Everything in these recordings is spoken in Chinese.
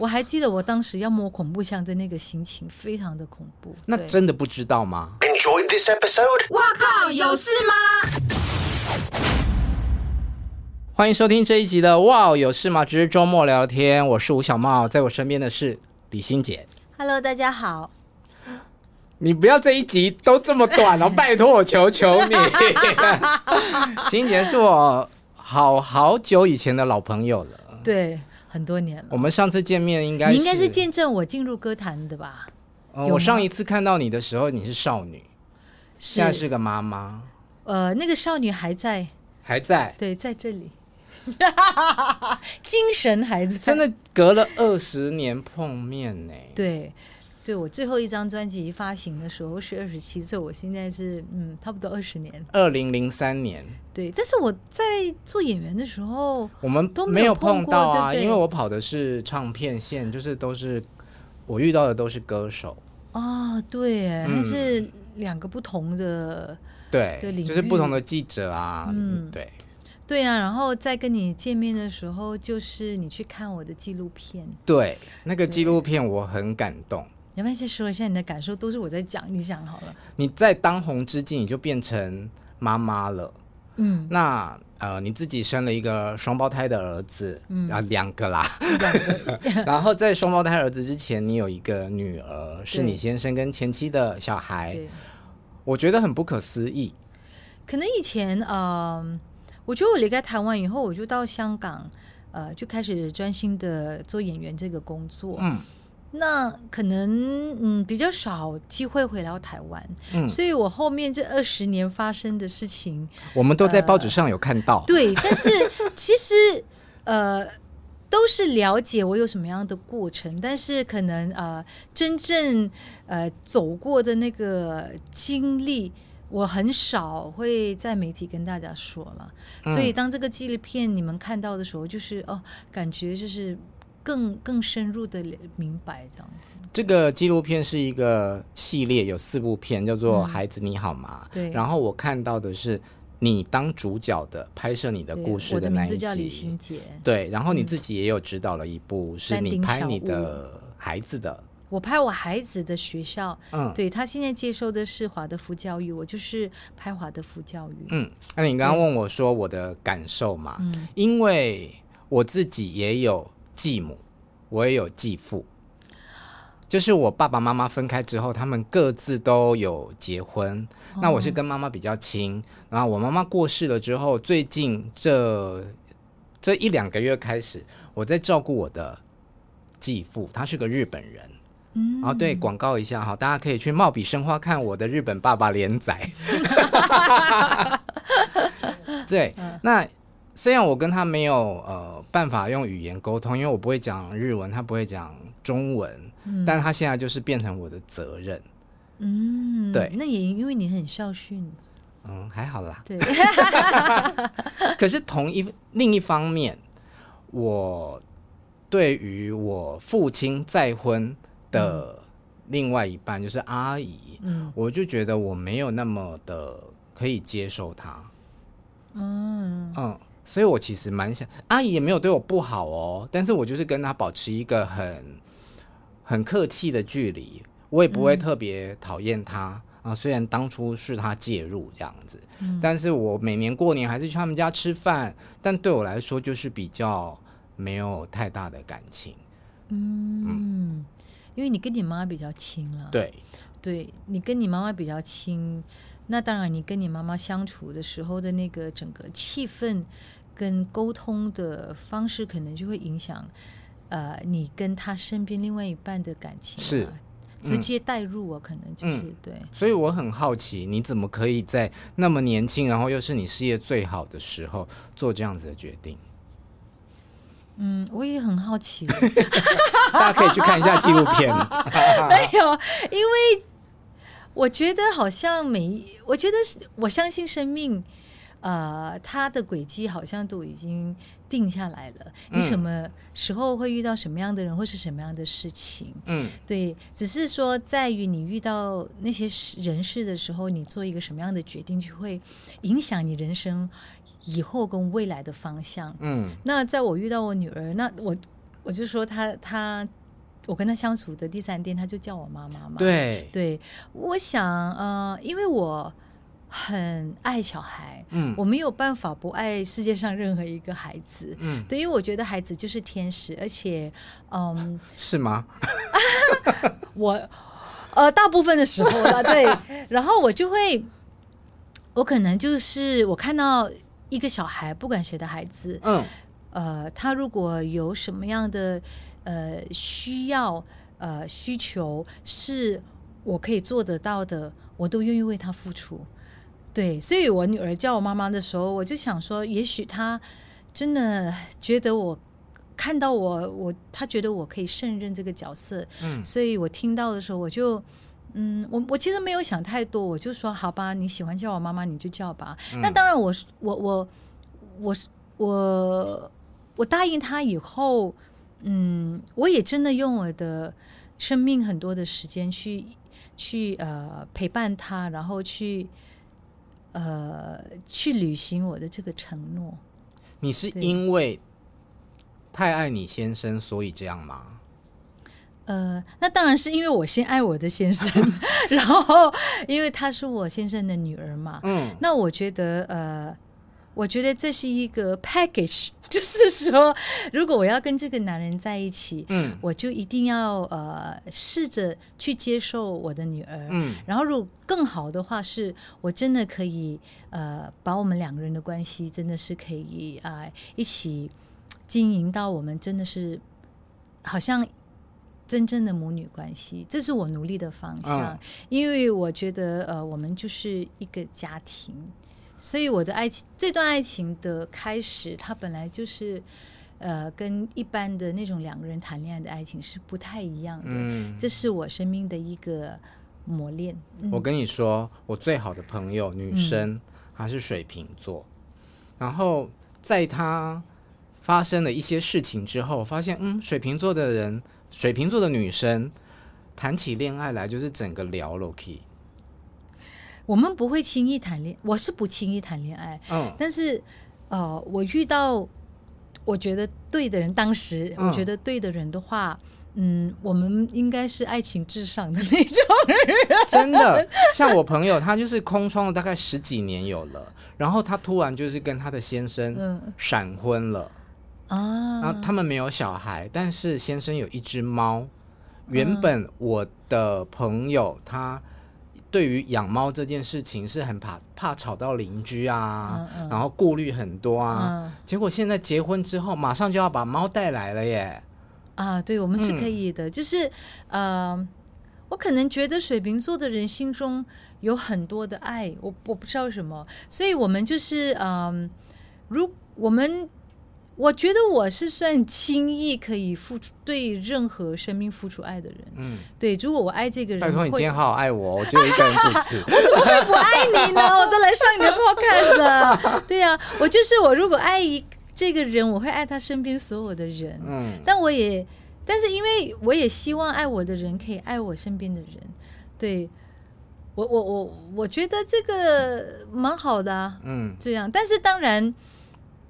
我还记得我当时要摸恐怖箱的那个心情，非常的恐怖。那真的不知道吗？Enjoy this episode。哇靠，有事吗？欢迎收听这一集的《哇有事吗？只是周末聊天》，我是吴小茂，在我身边的是李心洁。Hello，大家好。你不要这一集都这么短哦，拜托我求求你。心洁是我好好久以前的老朋友了，对，很多年了。我们上次见面应该，你应该是见证我进入歌坛的吧？嗯，我上一次看到你的时候，你是少女，现在是个妈妈。呃，那个少女还在，还在，对，在这里，精神还在。真的隔了二十年碰面呢？对。对，我最后一张专辑发行的时候是二十七岁，我现在是嗯，差不多二十年。二零零三年。对，但是我在做演员的时候，我们都没有碰到啊，因为我跑的是唱片线，就是都是我遇到的都是歌手。哦，对，还是两个不同的对，就是不同的记者啊，嗯，对，对啊。然后在跟你见面的时候，就是你去看我的纪录片，对，那个纪录片我很感动。你要不要先说一下你的感受？都是我在讲，你讲好了。你在当红之际，你就变成妈妈了。嗯，那呃，你自己生了一个双胞胎的儿子，嗯，啊，两个啦。然后在双胞胎儿子之前，你有一个女儿，是你先生跟前妻的小孩。我觉得很不可思议。可能以前，嗯、呃，我觉得我离开台湾以后，我就到香港，呃，就开始专心的做演员这个工作。嗯。那可能嗯比较少机会回到台湾，嗯，所以我后面这二十年发生的事情，我们都在报纸上有看到。呃、对，但是其实呃都是了解我有什么样的过程，但是可能呃真正呃走过的那个经历，我很少会在媒体跟大家说了。嗯、所以当这个纪录片你们看到的时候，就是哦感觉就是。更更深入的明白这样。这个纪录片是一个系列，有四部片，叫做《孩子你好吗》。嗯、对。然后我看到的是你当主角的拍摄你的故事的那一集。我的名字叫李心洁。对。然后你自己也有指导了一部，是你拍你的孩子的。我拍我孩子的学校。嗯。对，他现在接受的是华德福教育，我就是拍华德福教育。嗯。那你刚刚问我说我的感受嘛？嗯。因为我自己也有。继母，我也有继父，就是我爸爸妈妈分开之后，他们各自都有结婚。哦、那我是跟妈妈比较亲，然后我妈妈过世了之后，最近这这一两个月开始，我在照顾我的继父，他是个日本人。嗯，然后对，广告一下哈，大家可以去貌比生花看我的日本爸爸连载。对，那。虽然我跟他没有呃办法用语言沟通，因为我不会讲日文，他不会讲中文，嗯、但他现在就是变成我的责任。嗯，对，那也因为你很孝顺。嗯，还好啦。对。可是同一另一方面，我对于我父亲再婚的另外一半，嗯、就是阿姨，嗯，我就觉得我没有那么的可以接受他。嗯嗯。所以，我其实蛮想，阿姨也没有对我不好哦，但是我就是跟她保持一个很很客气的距离，我也不会特别讨厌她、嗯、啊。虽然当初是她介入这样子，嗯、但是我每年过年还是去他们家吃饭，但对我来说就是比较没有太大的感情。嗯，嗯因为你跟你妈妈比较亲了，对，对你跟你妈妈比较亲，那当然你跟你妈妈相处的时候的那个整个气氛。跟沟通的方式可能就会影响，呃，你跟他身边另外一半的感情、啊、是、嗯、直接带入我可能就是、嗯、对，所以我很好奇，你怎么可以在那么年轻，然后又是你事业最好的时候做这样子的决定？嗯，我也很好奇，大家可以去看一下纪录片。没有，因为我觉得好像每，我觉得是我相信生命。呃，它的轨迹好像都已经定下来了。你什么时候会遇到什么样的人，或是什么样的事情？嗯，对，只是说在于你遇到那些人事的时候，你做一个什么样的决定，就会影响你人生以后跟未来的方向。嗯，那在我遇到我女儿，那我。我我就说他他，我跟他相处的第三天，他就叫我妈妈嘛。对对，我想呃，因为我很爱小孩，嗯，我没有办法不爱世界上任何一个孩子，嗯，对，因为我觉得孩子就是天使，而且嗯，是吗？我呃，大部分的时候了，对，然后我就会，我可能就是我看到一个小孩，不管谁的孩子，嗯。呃，他如果有什么样的呃需要呃需求是我可以做得到的，我都愿意为他付出。对，所以我女儿叫我妈妈的时候，我就想说，也许她真的觉得我看到我我她觉得我可以胜任这个角色。嗯，所以我听到的时候，我就嗯，我我其实没有想太多，我就说好吧，你喜欢叫我妈妈，你就叫吧。嗯，那当然我，我我我我我。我答应他以后，嗯，我也真的用我的生命很多的时间去去呃陪伴他，然后去呃去履行我的这个承诺。你是因为太爱你先生，所以这样吗？呃，那当然是因为我先爱我的先生，然后因为她是我先生的女儿嘛。嗯，那我觉得呃。我觉得这是一个 package，就是说，如果我要跟这个男人在一起，嗯，我就一定要呃试着去接受我的女儿，嗯，然后如果更好的话，是我真的可以呃把我们两个人的关系真的是可以啊、呃、一起经营到我们真的是好像真正的母女关系，这是我努力的方向，嗯、因为我觉得呃我们就是一个家庭。所以我的爱情，这段爱情的开始，它本来就是，呃，跟一般的那种两个人谈恋爱的爱情是不太一样的。嗯，这是我生命的一个磨练。嗯、我跟你说，我最好的朋友女生，她、嗯、是水瓶座，然后在她发生了一些事情之后，发现，嗯，水瓶座的人，水瓶座的女生谈起恋爱来就是整个聊了 k 我们不会轻易谈恋，我是不轻易谈恋爱。嗯，但是，呃，我遇到我觉得对的人，当时我觉得对的人的话，嗯，嗯，我们应该是爱情至上的那种人。真的，像我朋友，他就是空窗了大概十几年有了，然后他突然就是跟他的先生闪婚了啊，然后他们没有小孩，但是先生有一只猫。原本我的朋友他。对于养猫这件事情是很怕怕吵到邻居啊，嗯嗯、然后顾虑很多啊。嗯、结果现在结婚之后，马上就要把猫带来了耶！啊，对，我们是可以的。嗯、就是呃，我可能觉得水瓶座的人心中有很多的爱，我我不知道为什么，所以我们就是嗯、呃，如我们。我觉得我是算轻易可以付出对任何生命付出爱的人。嗯，对，如果我爱这个人，拜托你今天好好爱我，我只有一个人主持，我怎么会不爱你呢？我都来上你的 podcast 了。对呀、啊，我就是我，如果爱一这个人，我会爱他身边所有的人。嗯，但我也，但是因为我也希望爱我的人可以爱我身边的人。对，我我我我觉得这个蛮好的啊。嗯，这样，但是当然。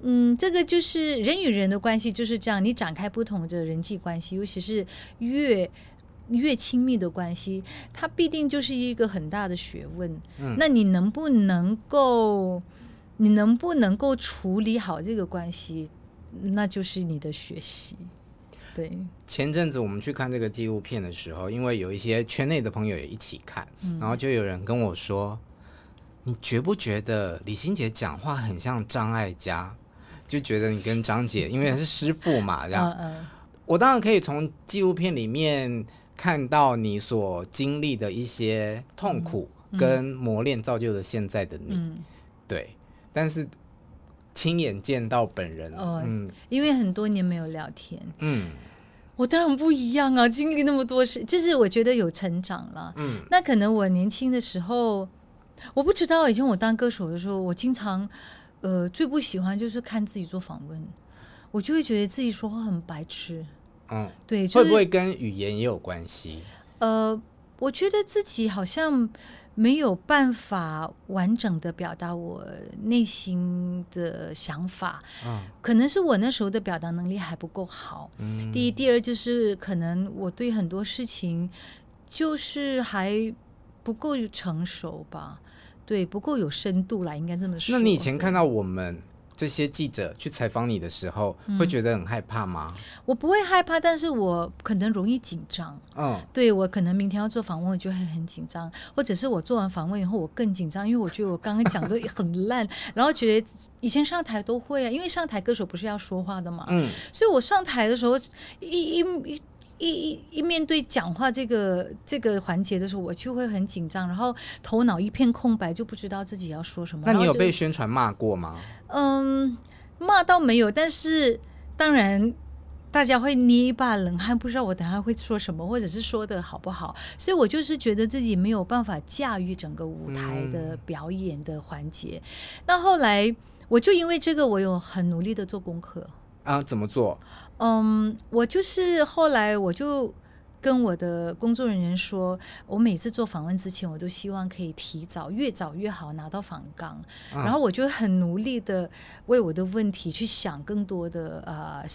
嗯，这个就是人与人的关系就是这样。你展开不同的人际关系，尤其是越越亲密的关系，它必定就是一个很大的学问。嗯，那你能不能够，你能不能够处理好这个关系，那就是你的学习。对，前阵子我们去看这个纪录片的时候，因为有一些圈内的朋友也一起看，嗯，然后就有人跟我说：“你觉不觉得李心洁讲话很像张艾嘉？”就觉得你跟张姐，因为是师傅嘛，这样。我当然可以从纪录片里面看到你所经历的一些痛苦跟磨练，造就了现在的你。对，但是亲眼见到本人，嗯，因为很多年没有聊天，嗯，我当然不一样啊，经历那么多事，就是我觉得有成长了。嗯，那可能我年轻的时候，我不知道，以前我当歌手的时候，我经常。呃，最不喜欢就是看自己做访问，我就会觉得自己说话很白痴。嗯，对，就是、会不会跟语言也有关系？呃，我觉得自己好像没有办法完整的表达我内心的想法，嗯，可能是我那时候的表达能力还不够好。嗯，第一，第二就是可能我对很多事情就是还不够成熟吧，对，不够有深度啦，应该这么说。那你以前看到我们？这些记者去采访你的时候，会觉得很害怕吗？嗯，我不会害怕，但是我可能容易紧张。嗯，对，我可能明天要做访问，我就会很紧张，或者是我做完访问以后，我更紧张，因为我觉得我刚刚讲的很烂，然后觉得以前上台都会啊，因为上台歌手不是要说话的嘛，嗯，所以我上台的时候一一一。一一一面对讲话这个这个环节的时候，我就会很紧张，然后头脑一片空白，就不知道自己要说什么。那你有被宣传骂过吗？嗯，骂倒没有，但是当然大家会捏一把冷汗，不知道我等下会说什么，或者是说的好不好。所以我就是觉得自己没有办法驾驭整个舞台的表演的环节。嗯。那后来我就因为这个，我有很努力的做功课。啊，怎么做？嗯，我就是后来我就跟我的工作人员说，我每次做访问之前，我都希望可以提早，越早越好拿到访纲，啊，然后我就很努力的为我的问题去想更多的呃，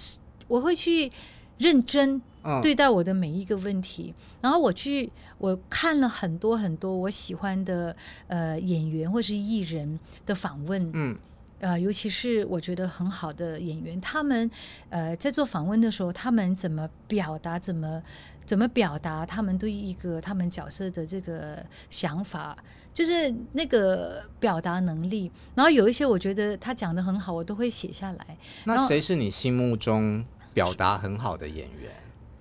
我会去认真对待我的每一个问题，啊，然后我去我看了很多很多我喜欢的呃演员或是艺人的访问，嗯。呃，尤其是我觉得很好的演员，他们呃在做访问的时候，他们怎么表达，怎么怎么表达他们对一个他们角色的这个想法，就是那个表达能力。然后有一些我觉得他讲的很好，我都会写下来。那谁是你心目中表达很好的演员？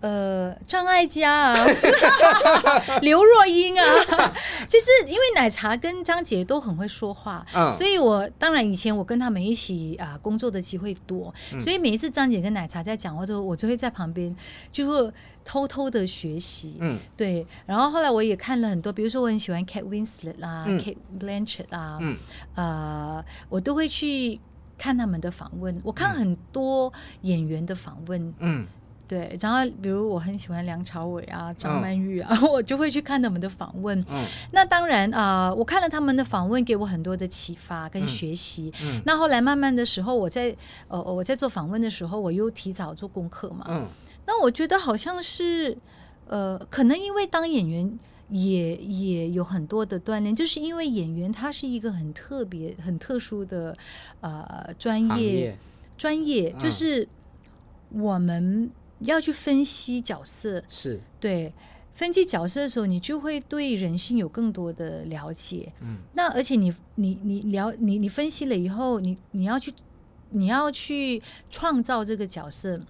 呃，张艾嘉啊，刘若英啊，就是因为奶茶跟张姐都很会说话，嗯，所以我当然以前我跟他们一起啊工作的机会多，嗯，所以每一次张姐跟奶茶在讲话的时候，我就会在旁边就会偷偷的学习，嗯，对。然后后来我也看了很多，比如说我很喜欢 Kate Winslet 啊，嗯，Kate Blanchett 啊，嗯，呃，我都会去看他们的访问，我看很多演员的访问，嗯。对，然后比如我很喜欢梁朝伟啊、张曼玉啊，嗯、我就会去看他们的访问。嗯，那当然啊、呃，我看了他们的访问，给我很多的启发跟学习。嗯，那后来慢慢的时候，我在呃我在做访问的时候，我又提早做功课嘛。嗯，那我觉得好像是呃，可能因为当演员也也有很多的锻炼，就是因为演员他是一个很特别、很特殊的呃专业专业，就是我们。要去分析角色，是对分析角色的时候，你就会对人性有更多的了解。嗯，那而且你你你了你你分析了以后，你你要去你要去创造这个角色，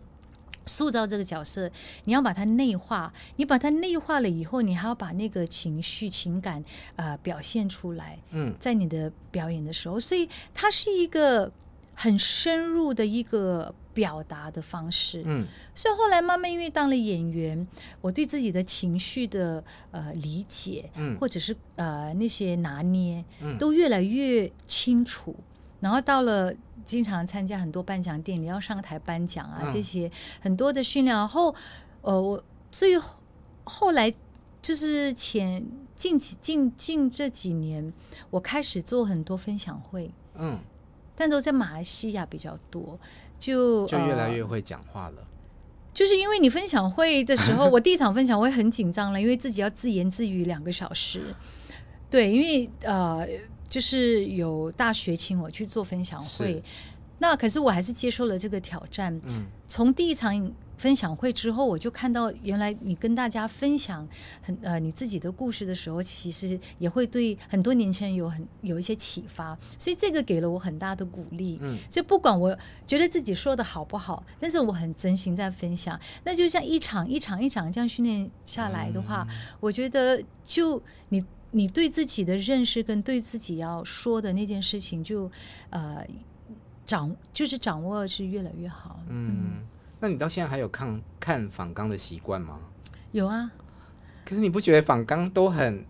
塑造这个角色，你要把它内化。你把它内化了以后，你还要把那个情绪情感呃表现出来。嗯，在你的表演的时候，所以它是一个很深入的一个。表达的方式，嗯，所以后来慢慢因为当了演员，我对自己的情绪的呃理解，嗯，或者是呃那些拿捏，嗯，都越来越清楚。然后到了经常参加很多颁奖典礼，要上台颁奖啊，这些很多的训练。然后呃，我最后后来就是前近几近近这几年，我开始做很多分享会，嗯，但都在马来西亚比较多。就就越来越会讲话了，呃，就是因为你分享会的时候，我第一场分享会很紧张了，因为自己要自言自语两个小时。对，因为呃，就是有大学请我去做分享会，那可是我还是接受了这个挑战。嗯，从第一场。分享会之后，我就看到原来你跟大家分享很呃你自己的故事的时候，其实也会对很多年轻人有很有一些启发，所以这个给了我很大的鼓励。嗯，所以不管我觉得自己说的好不好，但是我很真心在分享。那就像一场一场一场这样训练下来的话，嗯、我觉得就你你对自己的认识跟对自己要说的那件事情就，就呃掌就是掌握是越来越好。嗯。嗯那你到现在还有看看访纲的习惯吗？有啊，可是你不觉得访纲都很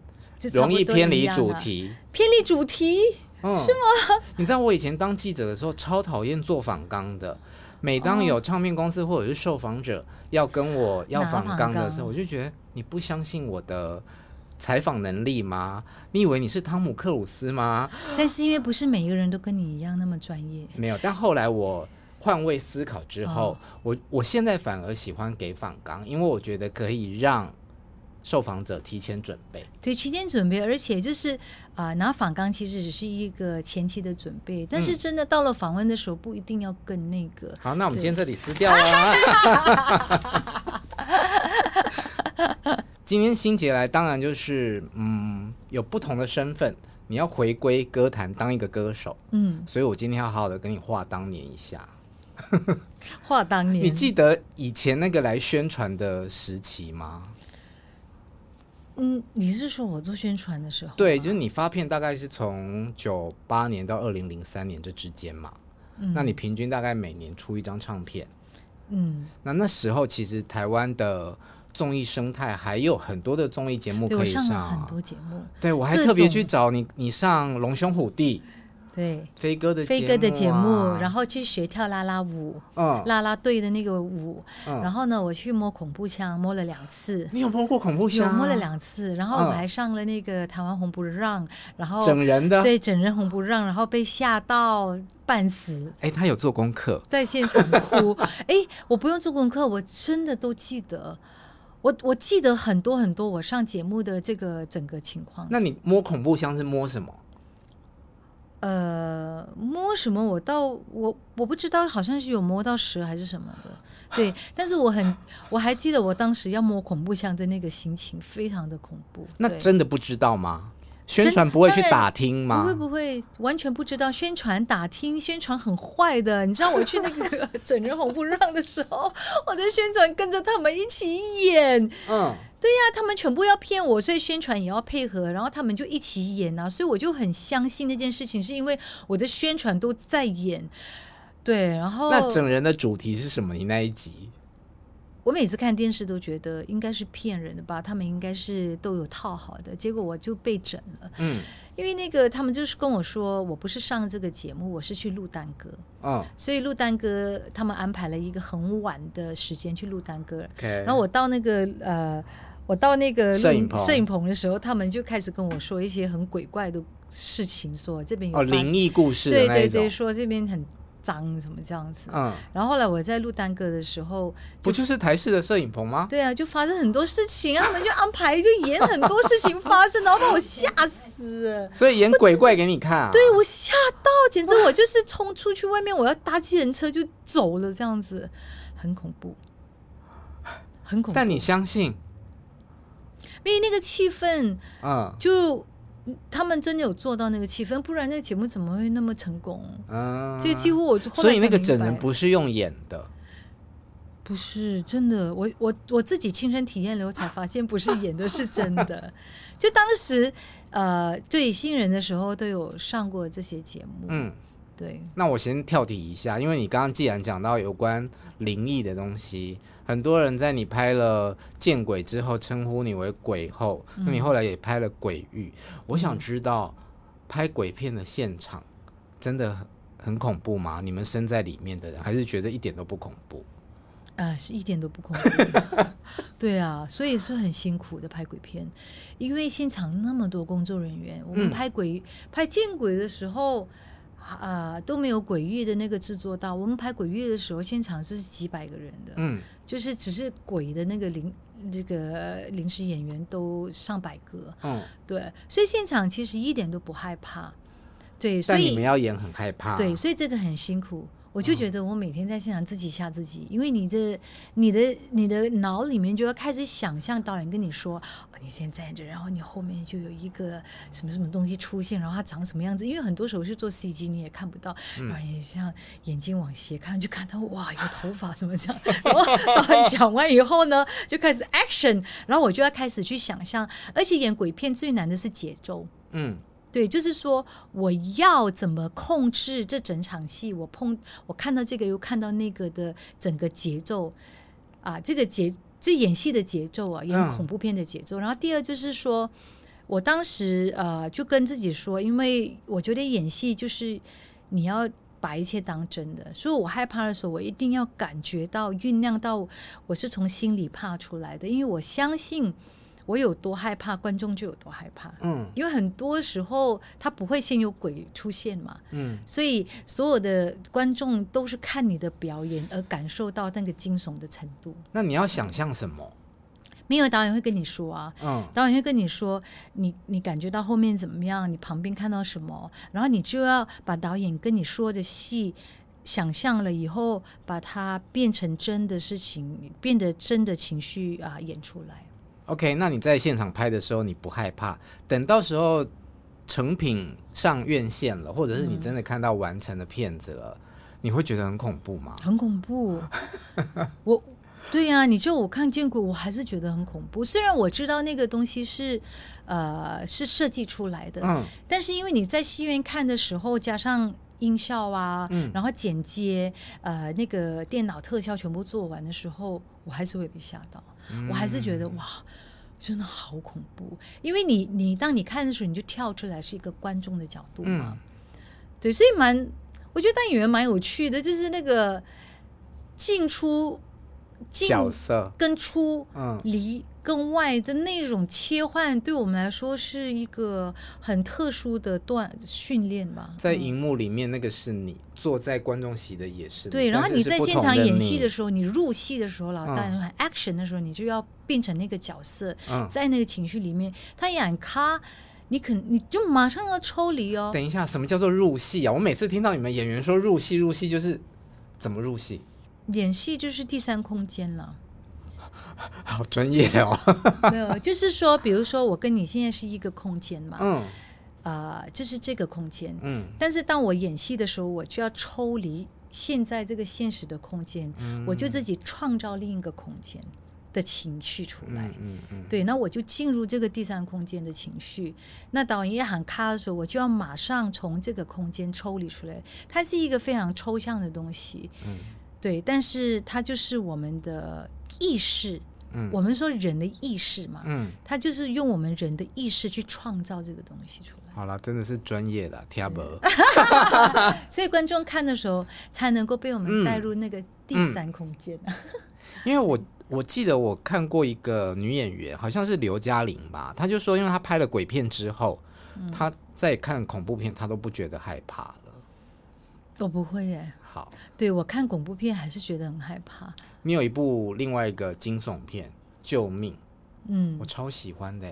容易偏离主题？偏离主题，嗯，是吗？你知道我以前当记者的时候超讨厌做访纲的。每当有唱片公司或者是受访者要跟我要访纲的时候，我就觉得你不相信我的采访能力吗？你以为你是汤姆克鲁斯吗？但是因为不是每一个人都跟你一样那么专业。没有，但后来我换位思考之后，哦、我我现在反而喜欢给访纲，因为我觉得可以让受访者提前准备。对，提前准备，而且就是啊、呃，拿访纲其实只是一个前期的准备，但是真的到了访问的时候，不一定要更那个。嗯、好，那我们今天这里撕掉了。今天新杰来，当然就是嗯，有不同的身份，你要回归歌坛当一个歌手，嗯，所以我今天要好好的跟你话当年一下。话当年，你记得以前那个来宣传的时期吗？嗯，你是说我做宣传的时候？对，就是你发片大概是从九八年到二零零三年这之间嘛，嗯，那你平均大概每年出一张唱片，嗯，那那时候其实台湾的。综艺生态还有很多的综艺节目可以上，啊，上很多节目。对，我还特别去找你，你上《龙兄虎弟》，对，飞哥的飞哥的节目，然后去学跳啦啦舞，嗯，啦啦队的那个舞，嗯，然后呢，我去摸恐怖枪，摸了两次。你有摸过恐怖枪？有摸了两次，然后我还上了那个台湾红不让，然后整人的，对，整人红不让，然后被吓到半死。哎，他有做功课，在现场哭。哎，我不用做功课，我真的都记得。我我记得很多很多我上节目的这个整个情况。那你摸恐怖箱是摸什么？呃，摸什么？我倒我我不知道，好像是有摸到蛇还是什么的。对，但是我很我还记得我当时要摸恐怖箱的那个心情，非常的恐怖。那真的不知道吗？宣传不会去打听吗？不会不会，完全不知道。宣传打听，宣传很坏的。你知道我去那个 整人红不让的时候，我的宣传跟着他们一起演。嗯，对呀，他们全部要骗我，所以宣传也要配合，然后他们就一起演啊。所以我就很相信那件事情，是因为我的宣传都在演。对，然后那整人的主题是什么？你那一集？我每次看电视都觉得应该是骗人的吧，他们应该是都有套好的，结果我就被整了。嗯，因为那个他们就是跟我说，我不是上这个节目，我是去录单歌。哦，所以录单歌，他们安排了一个很晚的时间去录单歌。Okay. 然后我到那个呃，我到那个摄影棚摄影棚的时候，他们就开始跟我说一些很鬼怪的事情，说这边有哦灵异故事，对对对，说这边很。脏什么这样子？嗯，然后后来我在录单歌的时候，不就是台式的摄影棚吗？对啊，就发生很多事情啊，他们就安排就演很多事情发生，然后把我吓死。所以演鬼怪给你看啊？对，我吓到，简直我就是冲出去外面，我要搭机人车就走了，这样子很恐怖，很恐怖。但你相信？因为那个气氛，嗯，就。他们真的有做到那个气氛，不然那个节目怎么会那么成功？嗯，这几乎我就所以那个整人不是用演的，不是真的。我我我自己亲身体验了，我才发现不是演的，是真的。就当时呃，对新人的时候都有上过这些节目。嗯，对。那我先跳题一下，因为你刚刚既然讲到有关灵异的东西。很多人在你拍了《见鬼》之后称呼你为鬼后，那你后来也拍了《鬼域》。我想知道拍鬼片的现场真的很恐怖吗？你们身在里面的人还是觉得一点都不恐怖？呃，是一点都不恐怖。对啊，所以是很辛苦的拍鬼片，因为现场那么多工作人员，我们拍鬼、嗯、拍《见鬼》的时候。啊、呃，都没有鬼域的那个制作到。我们拍鬼域的时候，现场就是几百个人的，嗯，就是只是鬼的那个临这个临时演员都上百个，嗯，对，所以现场其实一点都不害怕，对，所以你们要演很害怕，对，所以这个很辛苦。我就觉得我每天在现场自己吓自己，嗯、因为你的、你的、你的脑里面就要开始想象导演跟你说，哦，你现在站着，然后你后面就有一个什么什么东西出现，然后它长什么样子？因为很多时候是做 CG，你也看不到，然后也像眼睛往斜看，就看到哇，有头发什么这样。然后导演讲完以后呢，就开始 action，然后我就要开始去想象，而且演鬼片最难的是节奏，嗯。对，就是说我要怎么控制这整场戏？我碰我看到这个又看到那个的整个节奏啊，这个节这演戏的节奏啊，演恐怖片的节奏。嗯、然后第二就是说，我当时呃就跟自己说，因为我觉得演戏就是你要把一切当真的，所以我害怕的时候，我一定要感觉到酝酿到我是从心里怕出来的，因为我相信。我有多害怕，观众就有多害怕。嗯，因为很多时候他不会先有鬼出现嘛。嗯，所以所有的观众都是看你的表演而感受到那个惊悚的程度。那你要想象什么？没有导演会跟你说啊，嗯，导演会跟你说，你你感觉到后面怎么样？你旁边看到什么？然后你就要把导演跟你说的戏想象了以后，把它变成真的事情，变得真的情绪啊演出来。OK，那你在现场拍的时候，你不害怕？等到时候成品上院线了，或者是你真的看到完成的片子了，嗯、你会觉得很恐怖吗？很恐怖。我，对呀、啊，你就我看见过，我还是觉得很恐怖。虽然我知道那个东西是，呃，是设计出来的，嗯，但是因为你在戏院看的时候，加上音效啊，嗯，然后剪接，呃，那个电脑特效全部做完的时候，我还是会被吓到。我还是觉得哇，真的好恐怖！因为你你当你看的时候，你就跳出来是一个观众的角度嘛，嗯、对，所以蛮我觉得当演员蛮有趣的，就是那个进出进角色跟出嗯离。跟外的那种切换，对我们来说是一个很特殊的锻训练吧。在荧幕里面，那个是你坐在观众席的也是对。然后你在现场演戏的时候，你入戏的时候，老大人很 action 的时候，嗯、你就要变成那个角色，嗯、在那个情绪里面。他演咖，你肯你就马上要抽离哦。等一下，什么叫做入戏啊？我每次听到你们演员说入戏，入戏就是怎么入戏？演戏就是第三空间了。好专业哦！没有，就是说，比如说，我跟你现在是一个空间嘛，嗯，啊、呃，就是这个空间，嗯，但是当我演戏的时候，我就要抽离现在这个现实的空间，嗯、我就自己创造另一个空间的情绪出来，嗯嗯，嗯。对，那我就进入这个第三空间的情绪。那导演一喊卡的时候，我就要马上从这个空间抽离出来，它是一个非常抽象的东西，嗯，对，但是它就是我们的。意识，嗯，我们说人的意识嘛，嗯，他就是用我们人的意识去创造这个东西出来。好了，真的是专业的，听不？所以观众看的时候才能够被我们带入那个第三空间。嗯嗯、因为我我记得我看过一个女演员，好像是刘嘉玲吧，她就说，因为她拍了鬼片之后，嗯、她在看恐怖片，她都不觉得害怕了。我不会耶。好，对我看恐怖片还是觉得很害怕。你有一部另外一个惊悚片《救命》，嗯，我超喜欢的，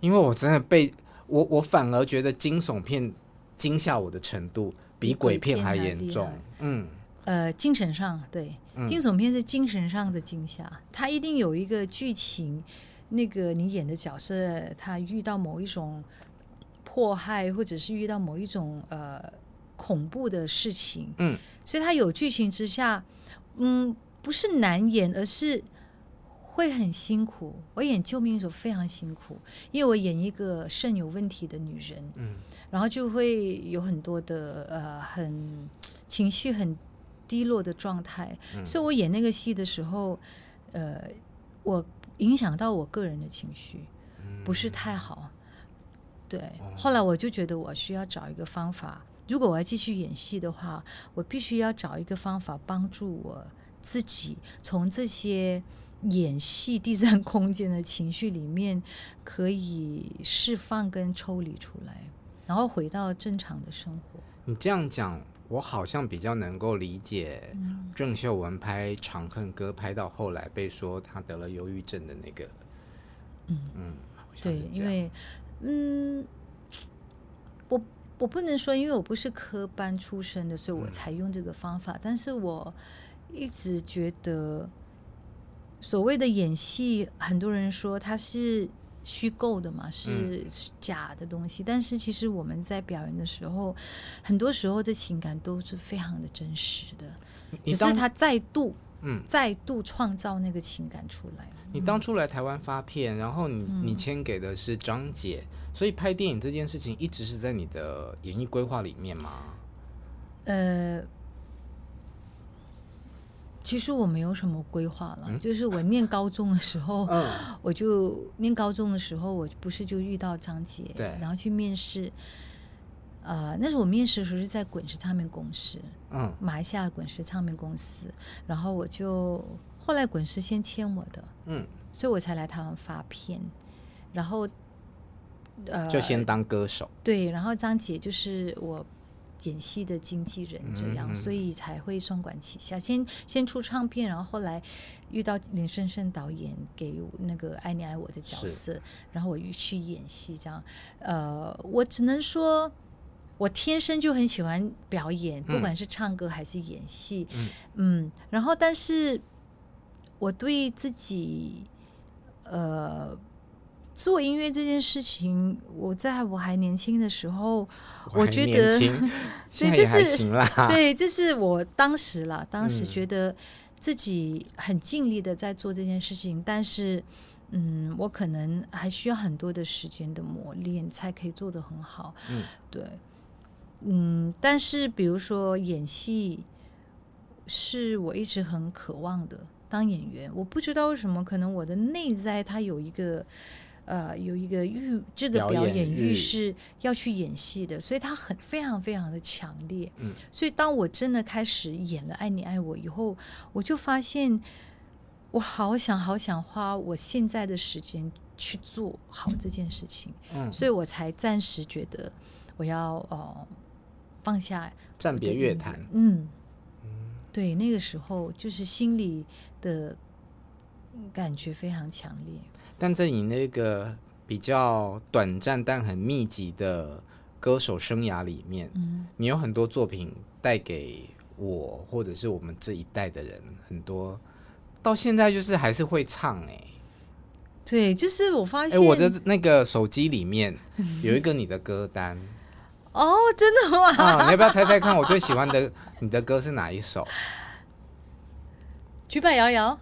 因为我真的被我我反而觉得惊悚片惊吓我的程度比鬼片还严重，嗯，呃，精神上对，惊悚片是精神上的惊吓，嗯、它一定有一个剧情，那个你演的角色他遇到某一种迫害，或者是遇到某一种呃恐怖的事情，嗯，所以他有剧情之下，嗯。不是难演，而是会很辛苦。我演救命的时候非常辛苦，因为我演一个肾有问题的女人，嗯，然后就会有很多的呃很情绪很低落的状态，嗯，所以我演那个戏的时候，呃，我影响到我个人的情绪，不是太好。对，后来我就觉得我需要找一个方法，如果我要继续演戏的话，我必须要找一个方法帮助我。自己从这些演戏第三空间的情绪里面，可以释放跟抽离出来，然后回到正常的生活。你这样讲，我好像比较能够理解郑秀文拍《长恨歌》拍到后来被说她得了忧郁症的那个。嗯嗯，对，因为嗯，我我不能说，因为我不是科班出身的，所以我才用这个方法，嗯、但是我。一直觉得所谓的演戏，很多人说它是虚构的嘛，是假的东西。嗯、但是其实我们在表演的时候，很多时候的情感都是非常的真实的，只是他再度嗯再度创造那个情感出来。你当初来台湾发片，然后你你签给的是张姐，所以拍电影这件事情一直是在你的演艺规划里面吗？呃。其实我没有什么规划了，嗯、就是我念高中的时候，嗯、我就念高中的时候，我不是就遇到张杰，对，然后去面试。呃，那时候我面试的时候是在滚石唱片公司，嗯，马来西亚滚石唱片公司，然后我就后来滚石先签我的，嗯，所以我才来台湾发片，然后呃，就先当歌手。对，然后张杰就是我演戏的经纪人，这样，嗯、所以才会双管齐下，先先出唱片，然后后来遇到林生生导演给那个《爱你爱我》的角色，然后我又去演戏，这样，呃，我只能说。我天生就很喜欢表演，不管是唱歌还是演戏，嗯，嗯，然后但是我对自己，呃，做音乐这件事情，我在我还年轻的时候，我，我觉得，对，这是对，这是我当时啦，当时觉得自己很尽力的在做这件事情，嗯、但是，嗯，我可能还需要很多的时间的磨练，才可以做得很好，嗯，对。嗯，但是比如说演戏，是我一直很渴望的。当演员，我不知道为什么，可能我的内在它有一个，呃，有一个欲，这个表演欲是要去演戏的，所以他很非常非常的强烈。嗯，所以当我真的开始演了《爱你爱我》以后，我就发现，我好想好想花我现在的时间去做好这件事情。嗯，所以我才暂时觉得我要呃。放下暂别乐坛，嗯，对，那个时候就是心里的感觉非常强烈。但在你那个比较短暂但很密集的歌手生涯里面，嗯，你有很多作品带给我或者是我们这一代的人很多，到现在就是还是会唱哎、欸。对，就是我发现，哎，我的那个手机里面有一个你的歌单。哦，真的吗？啊，你要不要猜猜看，我最喜欢的你的歌是哪一首？举板摇摇。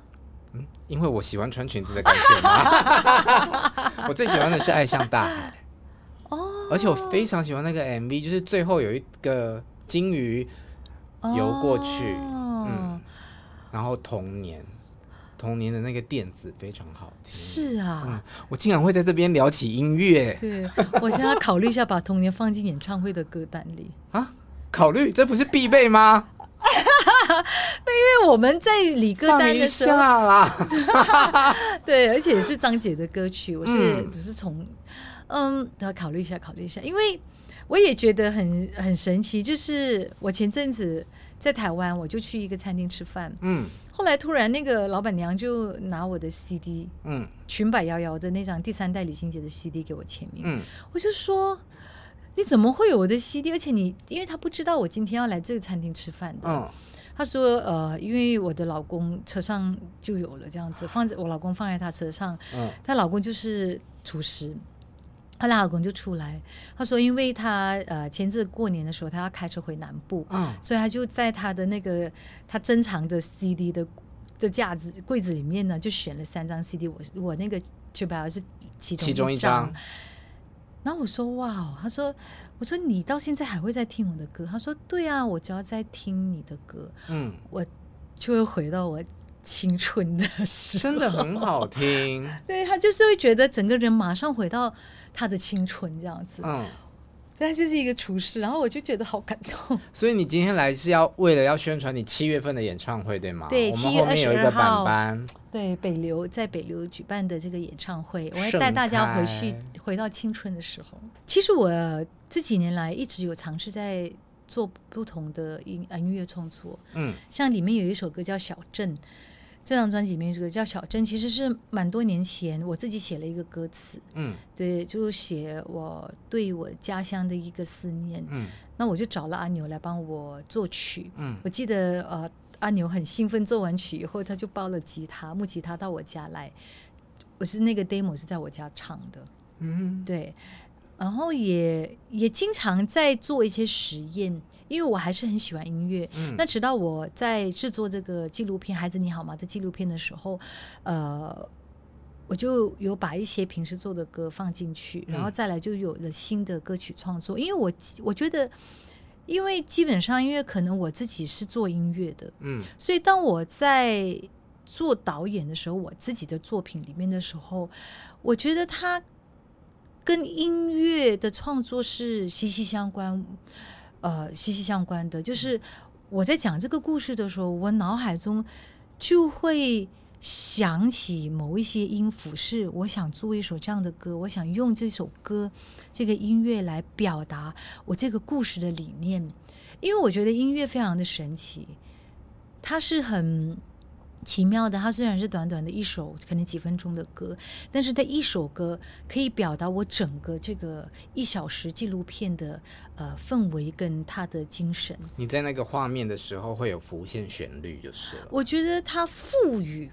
嗯，因为我喜欢穿裙子的感觉嘛。我最喜欢的是《爱像大海》。哦。而且我非常喜欢那个 MV，就是最后有一个鲸鱼游过去，哦、嗯，然后童年。童年的那个电子非常好听，是啊，嗯，我竟然会在这边聊起音乐。对，我现在要考虑一下，把童年放进演唱会的歌单里啊？考虑，这不是必备吗？因为我们在理歌单的时候啦，对，而且是张姐的歌曲，我是只是从嗯，都要考虑一下，考虑一下，因为我也觉得很很神奇，就是我前阵子。在台湾，我就去一个餐厅吃饭。嗯，后来突然那个老板娘就拿我的 CD，嗯，裙摆摇摇的那张第三代李心洁的 CD 给我签名。嗯，我就说你怎么会有我的 CD？而且你，因为他不知道我今天要来这个餐厅吃饭的。嗯，他说呃，因为我的老公车上就有了这样子，放在我老公放在他车上。嗯，他老公就是厨师。他老公就出来，他说，因为他呃前次过年的时候，他要开车回南部，嗯，所以他就在他的那个他珍藏的 CD 的这架子柜子里面呢，就选了三张 CD，我我那个就表示是其中一张。其中一张。然后我说哇，他说我说你到现在还会在听我的歌？他说对啊，我只要在听你的歌，嗯，我就会回到我青春的时候，真的很好听。对，他就是会觉得整个人马上回到。他的青春这样子，嗯，他就是一个厨师，然后我就觉得好感动。所以你今天来是要为了要宣传你七月份的演唱会，对吗？对，七月二十二号，对，北流在北流举办的这个演唱会，我要带大家回去回到青春的时候。其实我这几年来一直有尝试在做不同的音音乐创作，嗯，像里面有一首歌叫《小镇》。这张专辑里面这个叫小镇，其实是蛮多年前我自己写了一个歌词，嗯，对，就写我对我家乡的一个思念，嗯，那我就找了阿牛来帮我作曲，嗯，我记得呃阿牛很兴奋，做完曲以后他就抱了吉他木吉他到我家来，我是那个 demo 是在我家唱的，嗯，对，然后也也经常在做一些实验。因为我还是很喜欢音乐，嗯、那直到我在制作这个纪录片《孩子你好吗》的纪录片的时候，呃，我就有把一些平时做的歌放进去，然后再来就有了新的歌曲创作。嗯、因为我我觉得，因为基本上因为可能我自己是做音乐的，嗯，所以当我在做导演的时候，我自己的作品里面的时候，我觉得它跟音乐的创作是息息相关。呃，息息相关的，就是我在讲这个故事的时候，我脑海中就会想起某一些音符，是我想做一首这样的歌，我想用这首歌这个音乐来表达我这个故事的理念。因为我觉得音乐非常的神奇，它是很奇妙的。它虽然是短短的一首，可能几分钟的歌，但是它一首歌可以表达我整个这个一小时纪录片的呃氛围跟它的精神。你在那个画面的时候会有浮现旋律，就是了。我觉得它赋予。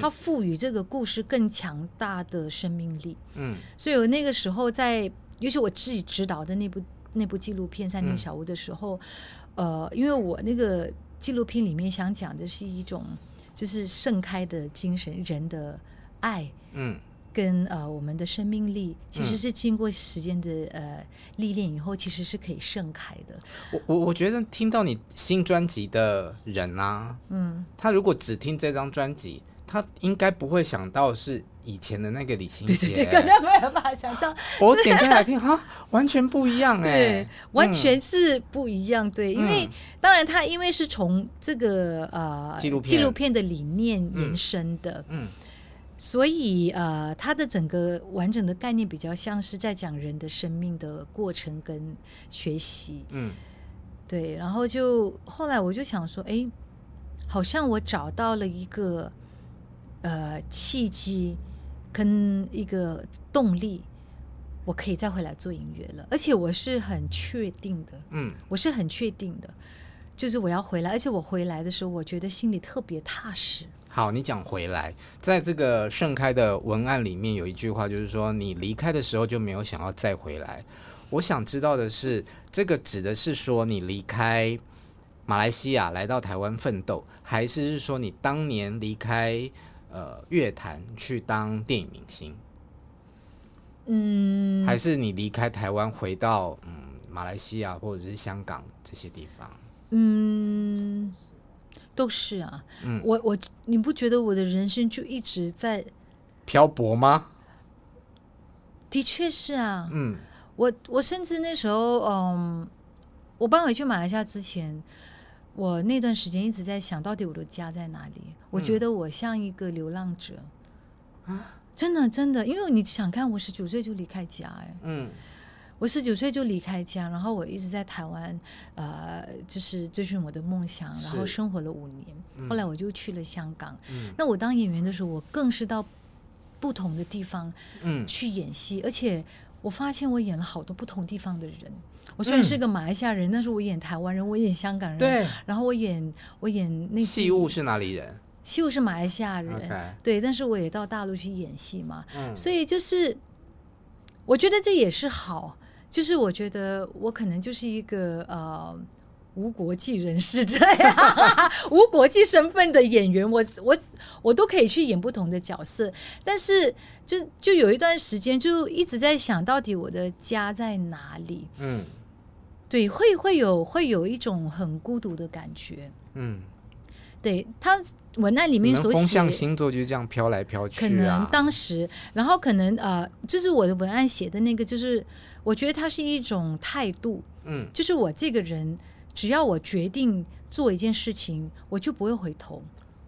它赋予这个故事更强大的生命力。嗯，所以我那个时候在，尤其我自己指导的那部那部纪录片《三间小屋》的时候，嗯，呃，因为我那个纪录片里面想讲的是一种就是盛开的精神，人的爱，嗯，跟呃我们的生命力，其实是经过时间的呃历练以后，其实是可以盛开的。我我我觉得听到你新专辑的人啊，嗯，他如果只听这张专辑。他应该不会想到是以前的那个李心洁，对对对，可能没有办法想到。我点开来听，哈，完全不一样哎、欸，完全是不一样。对，嗯、因为当然他因为是从这个呃纪录片纪录片的理念延伸的，嗯，嗯所以呃，他的整个完整的概念比较像是在讲人的生命的过程跟学习，嗯，对。然后就后来我就想说，哎，好像我找到了一个。呃，契机跟一个动力，我可以再回来做音乐了，而且我是很确定的，嗯，我是很确定的，就是我要回来，而且我回来的时候，我觉得心里特别踏实。好，你讲回来，在这个盛开的文案里面有一句话，就是说你离开的时候就没有想要再回来。我想知道的是，这个指的是说你离开马来西亚来到台湾奋斗，还是是说你当年离开？呃，乐坛去当电影明星，嗯，还是你离开台湾回到嗯马来西亚或者是香港这些地方？嗯，都是啊。嗯，我我你不觉得我的人生就一直在漂泊吗？的确是啊。嗯，我我甚至那时候，嗯，我搬回去马来西亚之前。我那段时间一直在想到底我的家在哪里？我觉得我像一个流浪者啊，真的真的，因为你想看，我十九岁就离开家，哎，嗯，我十九岁就离开家，然后我一直在台湾，呃，就是追寻我的梦想，然后生活了五年，后来我就去了香港。那我当演员的时候，我更是到不同的地方，嗯，去演戏，而且我发现我演了好多不同地方的人。我虽然是个马来西亚人，嗯、但是我演台湾人，我演香港人，对，然后我演我演那戏物是哪里人？戏务是马来西亚人.对，但是我也到大陆去演戏嘛，嗯、所以就是我觉得这也是好，就是我觉得我可能就是一个呃无国际人士这样，无国际身份的演员，我我我都可以去演不同的角色，但是就就有一段时间就一直在想到底我的家在哪里，嗯。对，会会有会有一种很孤独的感觉。嗯，对他文案里面所写，风象星座就是这样飘来飘去啊。可能当时，然后可能呃，就是我的文案写的那个，就是我觉得它是一种态度。嗯，就是我这个人，只要我决定做一件事情，我就不会回头，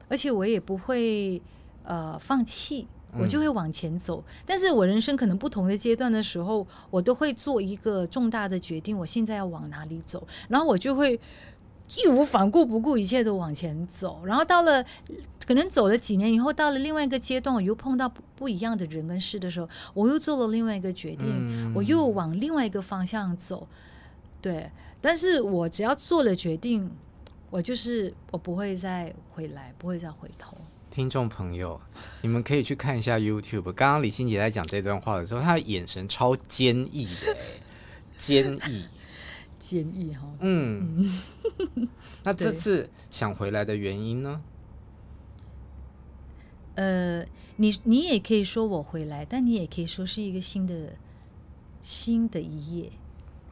而且我也不会呃放弃。我就会往前走，嗯、但是我人生可能不同的阶段的时候，我都会做一个重大的决定，我现在要往哪里走，然后我就会义无反顾、不顾一切的往前走，然后到了可能走了几年以后，到了另外一个阶段，我又碰到不不一样的人跟事的时候，我又做了另外一个决定，嗯、我又往另外一个方向走，对，但是我只要做了决定，我就是我不会再回来，不会再回头。听众朋友，你们可以去看一下 YouTube。刚刚李心姐在讲这段话的时候，她的眼神超坚毅的，坚毅，坚毅哈。嗯，那 这次想回来的原因呢？呃，你你也可以说我回来，但你也可以说是一个新的新的一页。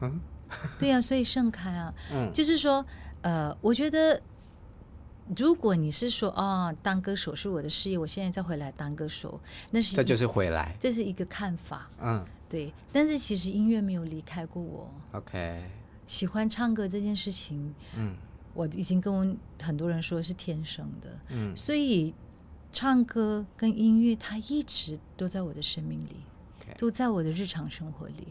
嗯，对呀、啊，所以盛开啊，嗯，就是说，呃，我觉得。如果你是说啊、哦，当歌手是我的事业，我现在再回来当歌手，那是这就是回来，这是一个看法，嗯，对。但是其实音乐没有离开过我，OK。喜欢唱歌这件事情，嗯，我已经跟很多人说是天生的，嗯，所以唱歌跟音乐，它一直都在我的生命里.都在我的日常生活里。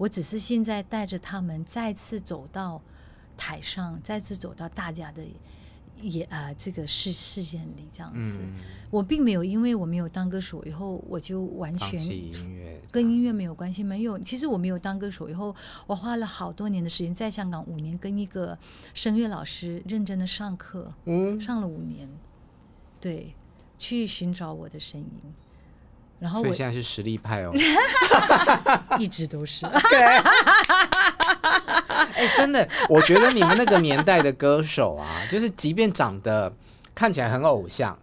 我只是现在带着他们再次走到台上，再次走到大家的。也啊、呃，这个视视线里这样子，嗯、我并没有因为我没有当歌手以后，我就完全跟音乐没有关系。没有，其实我没有当歌手以后，我花了好多年的时间在香港五年，跟一个声乐老师认真的上课，嗯，上了五年，对，去寻找我的声音。然后我所以现在是实力派哦，一直都是。对，哎，真的，我觉得你们那个年代的歌手啊，就是即便长得看起来很偶像，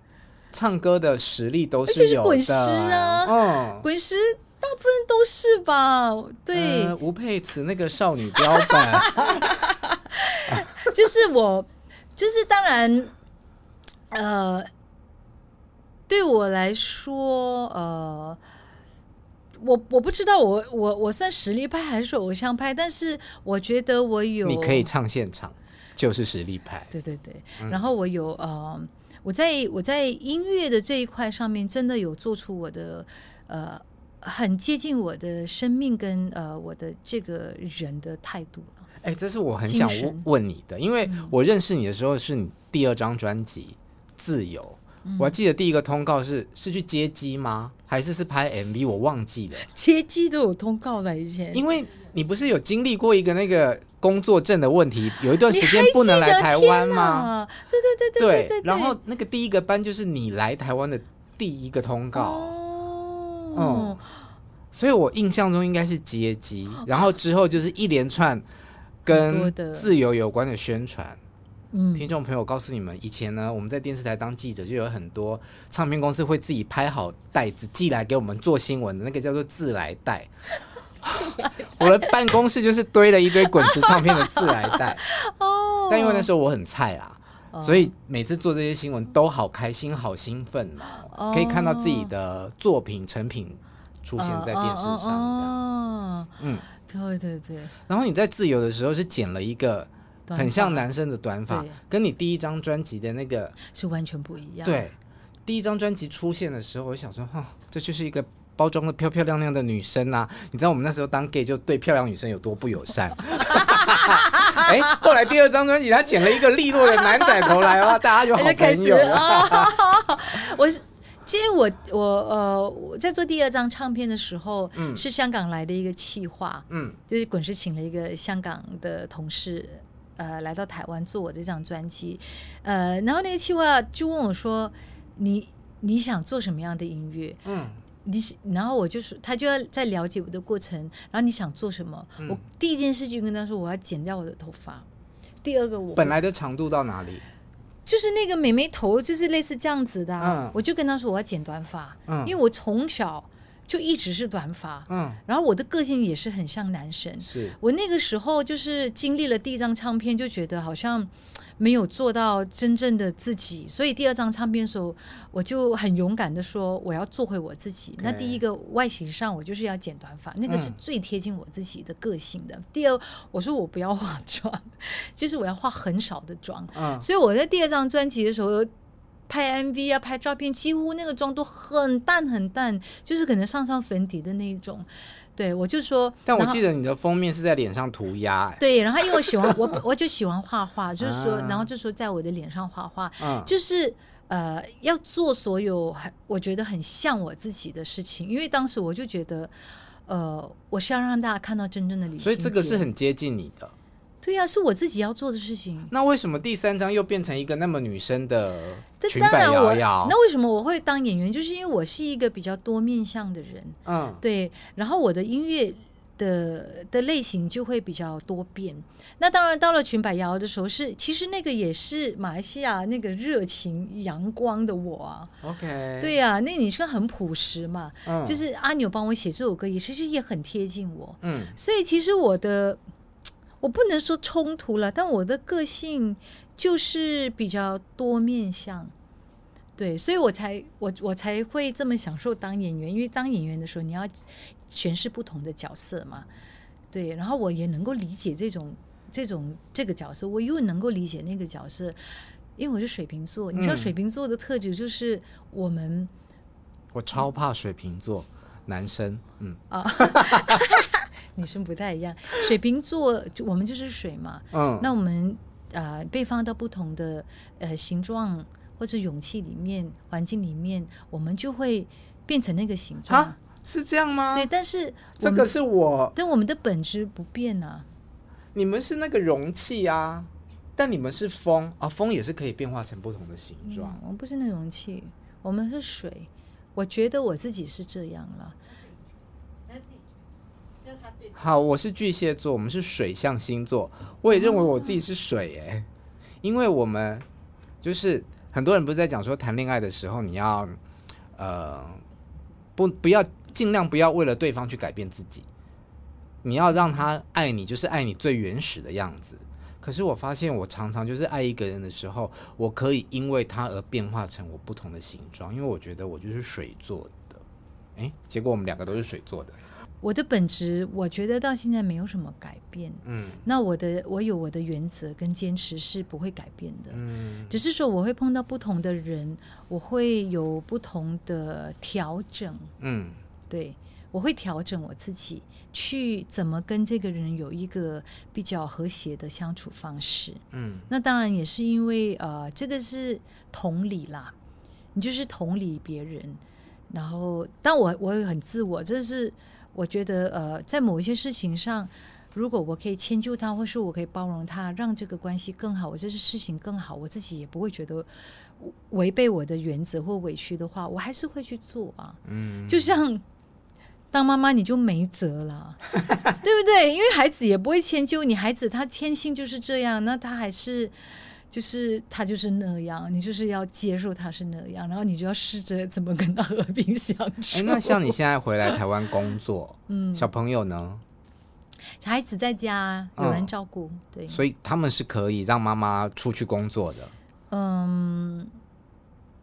唱歌的实力都是有的。滚石啊，嗯，滚石大部分都是吧？对，吴佩慈那个少女标本，就是我，就是当然，呃。对我来说，呃，我我不知道我我我算实力派还是偶像派，但是我觉得我有，你可以唱现场，就是实力派。对对对，嗯、然后我有呃，我在我在音乐的这一块上面，真的有做出我的呃很接近我的生命跟呃我的这个人的态度了。哎，这是我很想问你的，因为我认识你的时候是你第二张专辑《自由》。我还记得第一个通告是是去接机吗？还是是拍 MV？我忘记了。接机都有通告的以前，因为你不是有经历过一个那个工作证的问题，有一段时间不能来台湾吗？对对对对对，对。然后那个第一个班就是你来台湾的第一个通告。哦。嗯。所以我印象中应该是接机，然后之后就是一连串跟自由有关的宣传。嗯，听众朋友，告诉你们，以前呢，我们在电视台当记者，就有很多唱片公司会自己拍好袋子寄来给我们做新闻的那个叫做自来带。我的办公室就是堆了一堆滚石唱片的自来带。哦。但因为那时候我很菜啊，所以每次做这些新闻都好开心、好兴奋哦，可以看到自己的作品成品出现在电视上。哦。嗯，对对对。然后你在自由的时候是剪了一个。很像男生的短发，跟你第一张专辑的那个是完全不一样。对，第一张专辑出现的时候，我想说，哈，这就是一个包装的漂漂亮亮的女生啊！你知道我们那时候当 gay 就对漂亮女生有多不友善。哎，后来第二张专辑他剪了一个利落的男仔头来哇，大家就好朋友了。我是，其实我我呃我在做第二张唱片的时候，嗯，是香港来的一个企划，嗯，就是滚石请了一个香港的同事。呃，来到台湾做我这张专辑，呃，然后那个企划就问我说：“你你想做什么样的音乐？”嗯，你然后我就是，他就要在了解我的过程。然后你想做什么？嗯、我第一件事就跟他说：“我要剪掉我的头发。”第二个我，本来的长度到哪里？就是那个美眉头，就是类似这样子的、啊。嗯、我就跟他说：“我要剪短发。”嗯，因为我从小。就一直是短发，嗯，然后我的个性也是很像男生，是。我那个时候就是经历了第一张唱片，就觉得好像没有做到真正的自己，所以第二张唱片的时候，我就很勇敢的说我要做回我自己。那第一个外形上我就是要剪短发，那个是最贴近我自己的个性的。嗯、第二，我说我不要化妆，就是我要化很少的妆，嗯，所以我在第二张专辑的时候。拍 MV 啊，拍照片，几乎那个妆都很淡很淡，就是可能上上粉底的那一种。对，我就说，但我记得你的封面是在脸上涂鸦。对，然后因为我喜欢我，我就喜欢画画，就是说，然后就说在我的脸上画画，嗯、就是呃，要做所有很我觉得很像我自己的事情，因为当时我就觉得，呃，我是要让大家看到真正的李所以这个是很接近你的。对呀、啊，是我自己要做的事情。那为什么第三张又变成一个那么女生的裙摆摇摇？那为什么我会当演员？就是因为我是一个比较多面向的人。嗯，对。然后我的音乐的的类型就会比较多变。那当然到了裙摆摇摇的时候是，是其实那个也是马来西亚那个热情阳光的我啊。OK。对呀、啊，那女生很朴实嘛。嗯。就是阿牛帮我写这首歌，也其实也很贴近我。嗯。所以其实我的。我不能说冲突了，但我的个性就是比较多面向，对，所以我才我我才会这么享受当演员，因为当演员的时候你要诠释不同的角色嘛，对，然后我也能够理解这种这种这个角色，我又能够理解那个角色，因为我是水瓶座，你知道水瓶座的特质就是我们，嗯、我超怕水瓶座、嗯、男生，嗯。啊，女生不太一样，水瓶座就我们就是水嘛，嗯，那我们啊、呃、被放到不同的呃形状或者勇气里面环境里面，我们就会变成那个形状，是这样吗？对，但是这个是我，但我们的本质不变啊，你们是那个容器啊。但你们是风啊，风也是可以变化成不同的形状。嗯、我们不是那容器，我们是水。我觉得我自己是这样了。好，我是巨蟹座，我们是水象星座。我也认为我自己是水哎、因为我们就是很多人不是在讲说谈恋爱的时候，你要呃不不要尽量不要为了对方去改变自己，你要让他爱你，就是爱你最原始的样子。可是我发现，我常常就是爱一个人的时候，我可以因为他而变化成我不同的形状，因为我觉得我就是水做的。诶，结果我们两个都是水做的。我的本质，我觉得到现在没有什么改变。嗯，那我的我有我的原则跟坚持是不会改变的。嗯，只是说我会碰到不同的人，我会有不同的调整。嗯，对。我会调整我自己，去怎么跟这个人有一个比较和谐的相处方式。嗯，那当然也是因为呃，这个是同理啦，你就是同理别人。然后，但我我也很自我，这是我觉得呃，在某一些事情上，如果我可以迁就他，或是我可以包容他，让这个关系更好，我这是事情更好，我自己也不会觉得违背我的原则或委屈的话，我还是会去做啊。嗯，就像。当妈妈你就没辙了，对不对？因为孩子也不会迁就你，孩子他天性就是这样，那他还是就是他就是那样，你就是要接受他是那样，然后你就要试着怎么跟他和平相处。哎，那像你现在回来台湾工作，嗯，小朋友呢？小孩子在家有人照顾，嗯、对，所以他们是可以让妈妈出去工作的。嗯，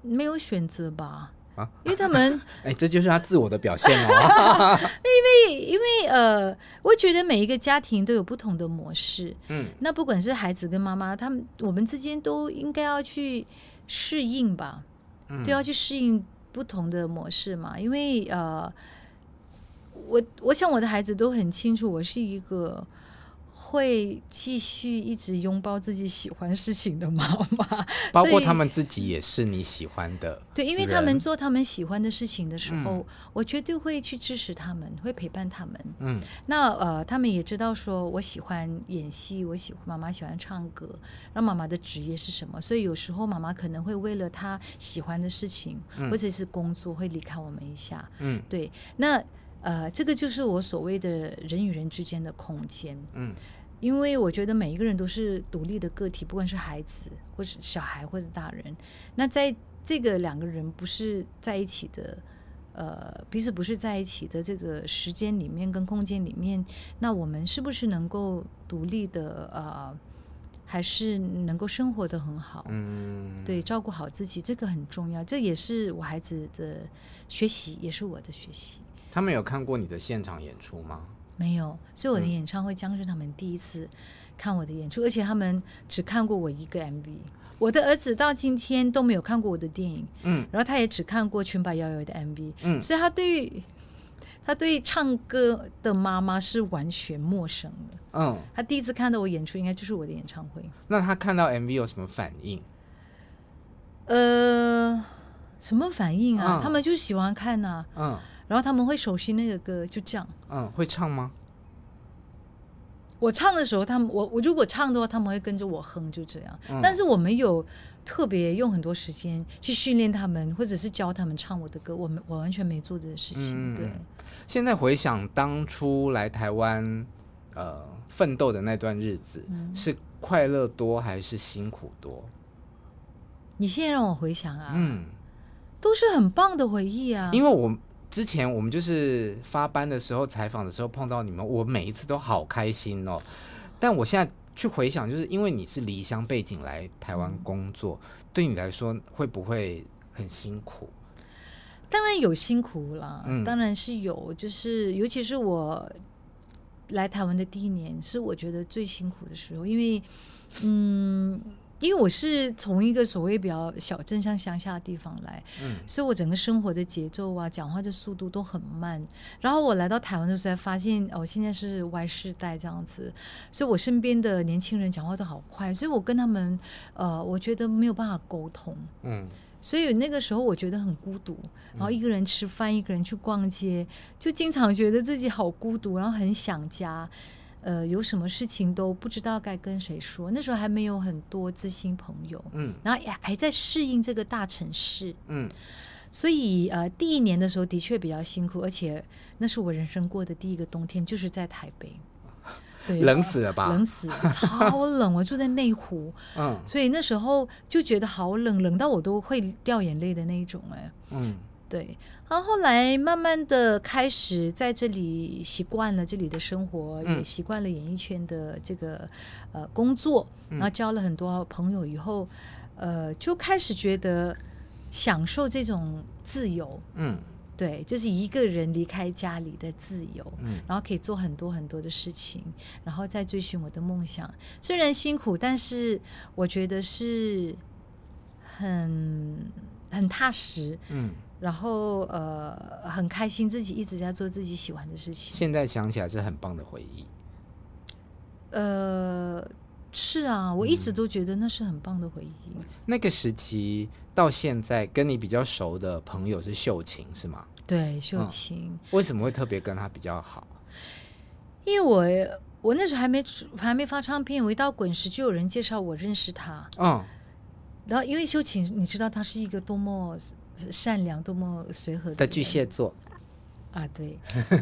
没有选择吧。啊，因为他们，哎、欸，这就是他自我的表现哦。因为，因为，呃，我觉得每一个家庭都有不同的模式。嗯，那不管是孩子跟妈妈，他们我们之间都应该要去适应吧，都要去适应不同的模式嘛。因为，呃，我我想我的孩子都很清楚，我是一个。会继续一直拥抱自己喜欢事情的妈妈，包括他们自己也是你喜欢的。对，因为他们做他们喜欢的事情的时候，嗯、我绝对会去支持他们，会陪伴他们。嗯，那呃，他们也知道说我喜欢演戏，我喜欢妈妈喜欢唱歌，那妈妈的职业是什么？所以有时候妈妈可能会为了她喜欢的事情，嗯、或者是工作，会离开我们一下。嗯，对，那。呃，这个就是我所谓的人与人之间的空间。嗯，因为我觉得每一个人都是独立的个体，不管是孩子，或是小孩，或者大人。那在这个两个人不是在一起的，呃，彼此不是在一起的这个时间里面跟空间里面，那我们是不是能够独立的？呃，还是能够生活的很好？嗯，对，照顾好自己，这个很重要。这也是我孩子的学习，也是我的学习。他们有看过你的现场演出吗？没有，所以我的演唱会将是他们第一次看我的演出，嗯、而且他们只看过我一个 MV。我的儿子到今天都没有看过我的电影，嗯，然后他也只看过《裙摆摇摇》的 MV，嗯，所以他对于他对于唱歌的妈妈是完全陌生的，嗯，他第一次看到我演出，应该就是我的演唱会。那他看到 MV 有什么反应？呃，什么反应啊？嗯、他们就喜欢看呐、啊，嗯。然后他们会熟悉那个歌，就这样。嗯，会唱吗？我唱的时候，他们我我如果唱的话，他们会跟着我哼，就这样。嗯、但是我没有特别用很多时间去训练他们，或者是教他们唱我的歌。我们我完全没做这个事情。嗯、对。现在回想当初来台湾呃奋斗的那段日子，嗯、是快乐多还是辛苦多？你现在让我回想啊，嗯，都是很棒的回忆啊，因为我。之前我们就是发班的时候采访的时候碰到你们，我每一次都好开心哦。但我现在去回想，就是因为你是离乡背景来台湾工作，对你来说会不会很辛苦？当然有辛苦啦，嗯，当然是有。就是尤其是我来台湾的第一年，是我觉得最辛苦的时候，因为嗯。因为我是从一个所谓比较小镇像乡下的地方来，嗯，所以我整个生活的节奏啊，讲话的速度都很慢。然后我来到台湾的时候才发现，哦，现在是 Y 世代这样子，所以我身边的年轻人讲话都好快，所以我跟他们，呃，我觉得没有办法沟通，嗯，所以那个时候我觉得很孤独，然后一个人吃饭，一个人去逛街，就经常觉得自己好孤独，然后很想家。呃，有什么事情都不知道该跟谁说。那时候还没有很多知心朋友，嗯，然后也还在适应这个大城市，嗯，所以呃，第一年的时候的确比较辛苦，而且那是我人生过的第一个冬天，就是在台北，对，冷死了吧？冷死了，超冷，我住在内湖，嗯，所以那时候就觉得好冷，冷到我都会掉眼泪的那一种，哎，嗯。对，然后后来慢慢的开始在这里习惯了这里的生活，嗯、也习惯了演艺圈的这个呃工作，然后交了很多朋友以后，呃，就开始觉得享受这种自由。嗯，对，就是一个人离开家里的自由，嗯，然后可以做很多很多的事情，然后再追寻我的梦想。虽然辛苦，但是我觉得是很很踏实。嗯。然后呃，很开心自己一直在做自己喜欢的事情。现在想起来是很棒的回忆。呃，是啊，我一直都觉得那是很棒的回忆。嗯，那个时期到现在，跟你比较熟的朋友是秀琴，是吗？对，秀琴。嗯，为什么会特别跟他比较好？因为我我那时候还没还没发唱片，我一到滚石就有人介绍我认识他。嗯。然后因为秀琴，你知道她是一个多么。善良，多么随和的，的巨蟹座啊！对，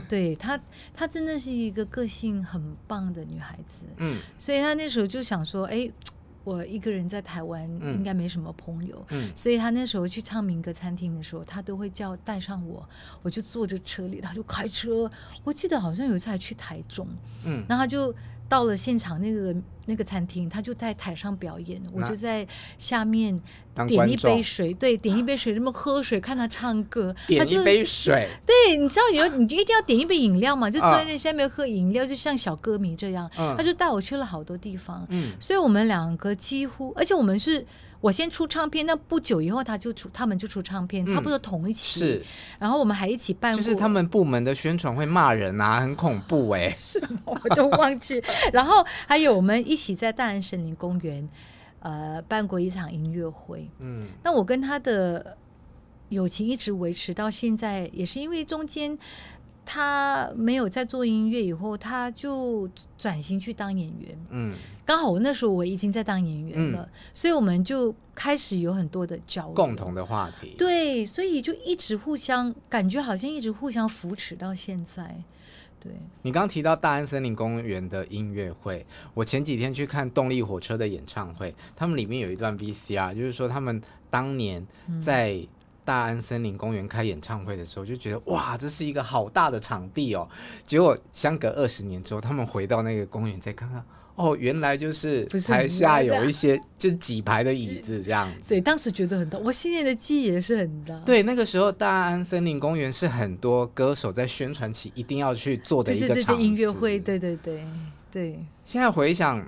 对她，她真的是一个个性很棒的女孩子。嗯，所以她那时候就想说：“哎，我一个人在台湾应该没什么朋友。”嗯，所以她那时候去唱民歌餐厅的时候，她都会叫带上我，我就坐着车里，她就开车。我记得好像有一次还去台中，嗯，然后她就。到了现场那个那个餐厅，他就在台上表演，我就在下面点一杯水，对，点一杯水，这么喝水，看他唱歌，点一杯水，对，你知道有你就一定要点一杯饮料嘛，就坐在那下面喝饮料，就像小歌迷这样，他就带我去了好多地方，嗯，所以我们两个几乎，而且我们是。我先出唱片，那不久以后他就出，他们就出唱片，差不多同一期。是，然后我们还一起办过。就是他们部门的宣传会骂人啊，很恐怖哎、欸。是吗？我都忘记。然后还有我们一起在大安森林公园，呃，办过一场音乐会。嗯。那我跟他的友情一直维持到现在，也是因为中间。他没有在做音乐以后，他就转型去当演员。嗯，刚好我那时候我已经在当演员了，嗯、所以我们就开始有很多的交流，共同的话题。对，所以就一直互相感觉好像一直互相扶持到现在。对，你刚提到大安森林公园的音乐会，我前几天去看动力火车的演唱会，他们里面有一段 VCR，就是说他们当年在、嗯。大安森林公园开演唱会的时候，就觉得哇，这是一个好大的场地哦。结果相隔二十年之后，他们回到那个公园再看看，哦，原来就是 台下有一些就是几排的椅子这样子。对，当时觉得很大，我现在的记忆也是很大。对，那个时候大安森林公园是很多歌手在宣传期一定要去做的一个场音乐会，对对对对。现在回想，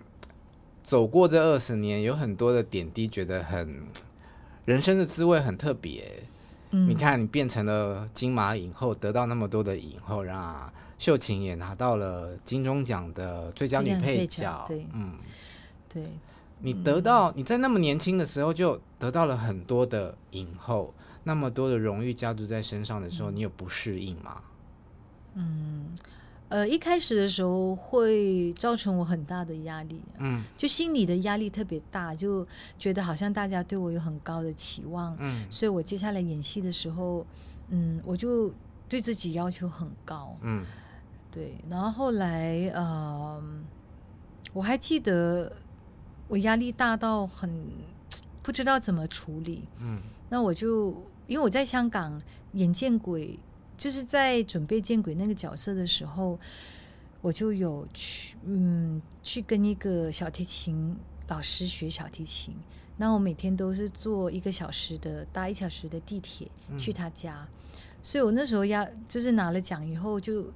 走过这二十年，有很多的点滴，觉得很。人生的滋味很特别，嗯，你看，你变成了金马影后，得到那么多的影后，让秀琴也拿到了金钟奖的最佳女配角。对，嗯，对，你得到你在那么年轻的时候就得到了很多的影后，那么多的荣誉加注在身上的时候，你有不适应吗？嗯。呃，一开始的时候会造成我很大的压力，嗯，就心理的压力特别大，就觉得好像大家对我有很高的期望，嗯，所以我接下来演戏的时候，嗯，我就对自己要求很高，嗯，对，然后后来，呃，我还记得我压力大到很不知道怎么处理，嗯，那我就因为我在香港眼见鬼。就是在准备见鬼那个角色的时候，我就有去，嗯，去跟一个小提琴老师学小提琴。那我每天都是坐一个小时的，搭一小时的地铁去他家。嗯。所以我那时候压，就是拿了奖以后就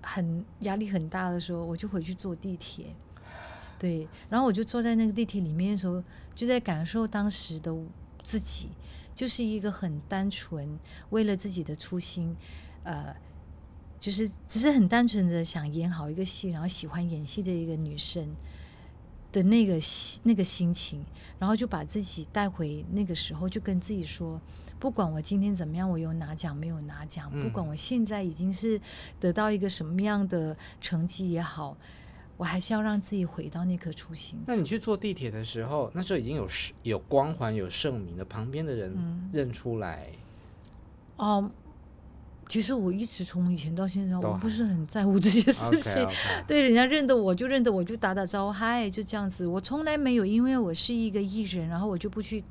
很压力很大的时候，我就回去坐地铁。对，然后我就坐在那个地铁里面的时候，就在感受当时的自己，就是一个很单纯，为了自己的初心，呃，就是只是很单纯的想演好一个戏，然后喜欢演戏的一个女生的那个那个心情，然后就把自己带回那个时候，就跟自己说。不管我今天怎么样，我有拿奖没有拿奖，不管我现在已经是得到一个什么样的成绩也好，我还是要让自己回到那颗初心。那你去坐地铁的时候，那时候已经有有光环、有盛名的，旁边的人认出来。哦、其实我一直从以前到现在，我不是很在乎这些事情。Okay, okay. 对，人家认得我就认得我，就打打招呼，嗨，就这样子。我从来没有因为我是一个艺人，然后我就不去。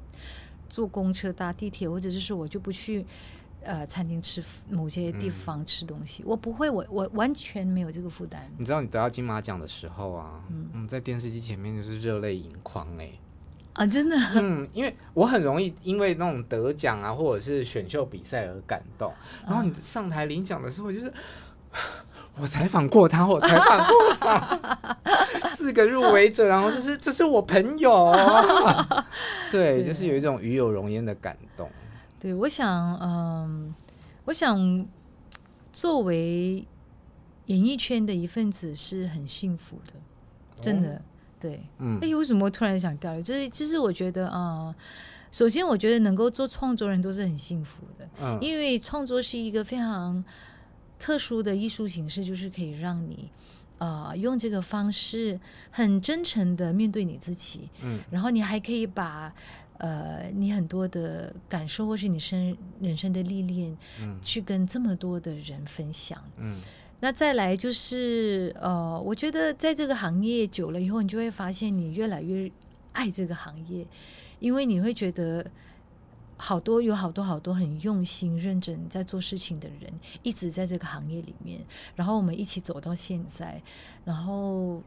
坐公车、搭地铁，或者是说我就不去，呃，餐厅吃某些地方吃东西，嗯、我不会，我我完全没有这个负担。你知道你得到金马奖的时候啊，嗯，嗯在电视机前面就是热泪盈眶哎，啊，真的，嗯，因为我很容易因为那种得奖啊，或者是选秀比赛而感动，然后你上台领奖的时候，就是。我采访过他，我采访过他，四个入围者，然后就是这是我朋友，对，对，就是有一种与有荣焉的感动。对，我想，嗯，我想作为演艺圈的一份子是很幸福的，真的，哦、对，嗯，哎，为什么我突然想掉泪？就是，就是我觉得，啊、嗯，首先我觉得能够做创作人都是很幸福的，嗯，因为创作是一个非常。特殊的艺术形式就是可以让你，呃，用这个方式很真诚的面对你自己，嗯，然后你还可以把，呃，你很多的感受或是你生人生的历练，嗯，去跟这么多的人分享，嗯，那再来就是，呃，我觉得在这个行业久了以后，你就会发现你越来越爱这个行业，因为你会觉得。好多有好多好多很用心认真在做事情的人，一直在这个行业里面，然后我们一起走到现在，然后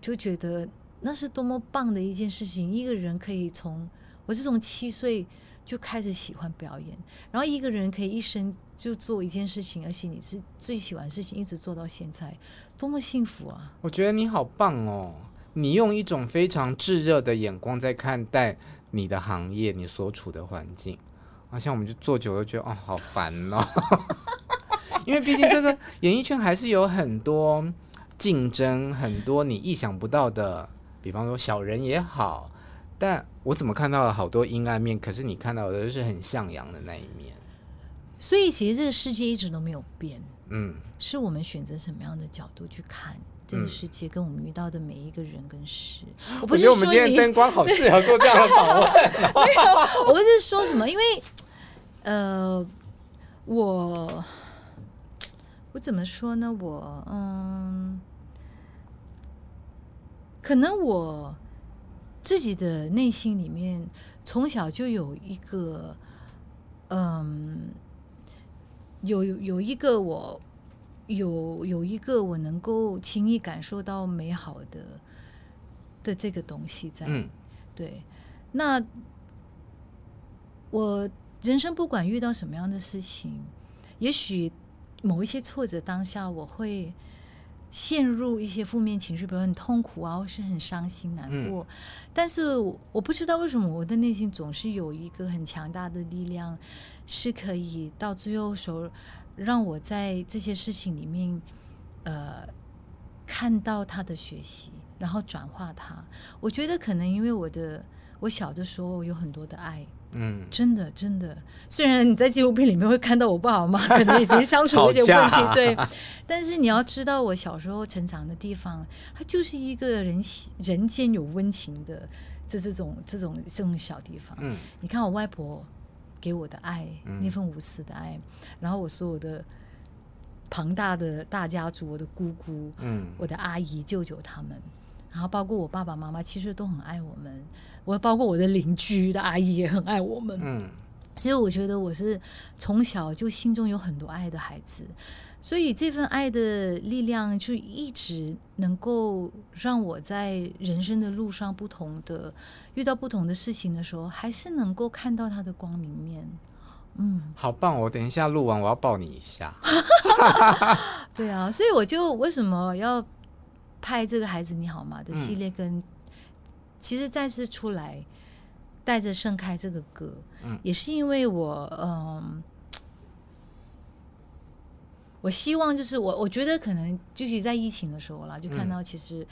就觉得那是多么棒的一件事情。一个人可以从我是从七岁就开始喜欢表演，然后一个人可以一生就做一件事情，而且你是最喜欢的事情，一直做到现在，多么幸福啊！我觉得你好棒哦，你用一种非常炙热的眼光在看待。你的行业，你所处的环境，好像我们就做久了，觉得哦，好烦哦。因为毕竟这个演艺圈还是有很多竞争，很多你意想不到的，比方说小人也好。但我怎么看到了好多阴暗面？可是你看到的都是很向阳的那一面。所以其实这个世界一直都没有变，嗯，是我们选择什么样的角度去看。这个世界跟我们遇到的每一个人跟事，嗯、我不是说我们今天灯光好适合做这样的访问。没有，我不是说什么，因为呃，我我怎么说呢？我嗯，可能我自己的内心里面从小就有一个嗯，有有一个我。有有一个我能够轻易感受到美好的的这个东西在，嗯、对，那我人生不管遇到什么样的事情，也许某一些挫折当下我会陷入一些负面情绪，比如很痛苦啊，或是很伤心难过，嗯、但是我不知道为什么我的内心总是有一个很强大的力量，是可以到最后时候。让我在这些事情里面，呃，看到他的学习，然后转化他。我觉得可能因为我的我小的时候有很多的爱，嗯，真的真的。虽然你在纪录片里面会看到我爸我妈可能已经相处一些问题，对，但是你要知道我小时候成长的地方，它就是一个人人间有温情的这这种这种这种小地方。嗯，你看我外婆。给我的爱，那份无私的爱，嗯、然后我所有的庞大的大家族，我的姑姑，嗯，我的阿姨、舅舅他们，然后包括我爸爸妈妈，其实都很爱我们。我包括我的邻居的阿姨也很爱我们，嗯，所以我觉得我是从小就心中有很多爱的孩子。所以这份爱的力量，就一直能够让我在人生的路上，不同的遇到不同的事情的时候，还是能够看到它的光明面。嗯，好棒！我等一下录完，我要抱你一下。对啊，所以我就为什么要拍这个孩子你好吗的系列跟，其实再次出来带着盛开这个歌，嗯，也是因为我嗯，我希望就是我我觉得可能就是在疫情的时候啦，就看到其实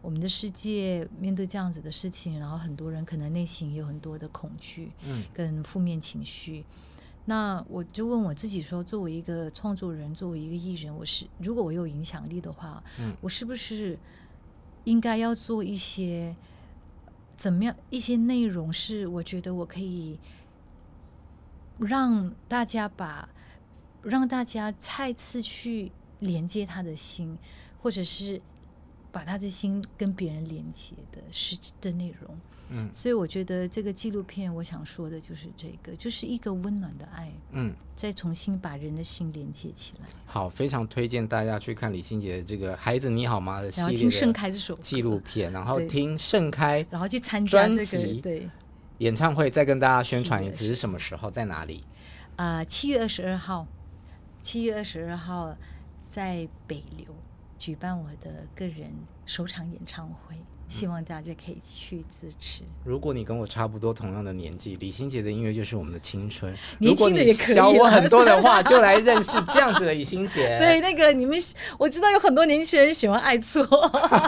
我们的世界面对这样子的事情，嗯、然后很多人可能内心有很多的恐惧，嗯，跟负面情绪。那我就问我自己说，作为一个创作人，作为一个艺人，我是如果我有影响力的话，嗯，我是不是应该要做一些怎么样一些内容，是我觉得我可以让大家把让大家再次去连接他的心，或者是把他的心跟别人连接的实质的内容。嗯，所以我觉得这个纪录片，我想说的就是这个，就是一个温暖的爱，嗯，再重新把人的心连接起来。好，非常推荐大家去看李心洁的这个《孩子你好吗》的系列的听盛开这首纪录片，然后听盛开，然后去参加这个对。演唱会，再跟大家宣传一次是什么时候，在哪里？啊，七月二十二号，七月二十二号在北流举办我的个人首场演唱会。希望大家可以去支持。如果你跟我差不多同样的年纪，李心洁的音乐就是我们的青春。年轻的也可以。小我很多的话，就来认识这样子的李心洁。对，那个你们我知道有很多年轻人喜欢爱错。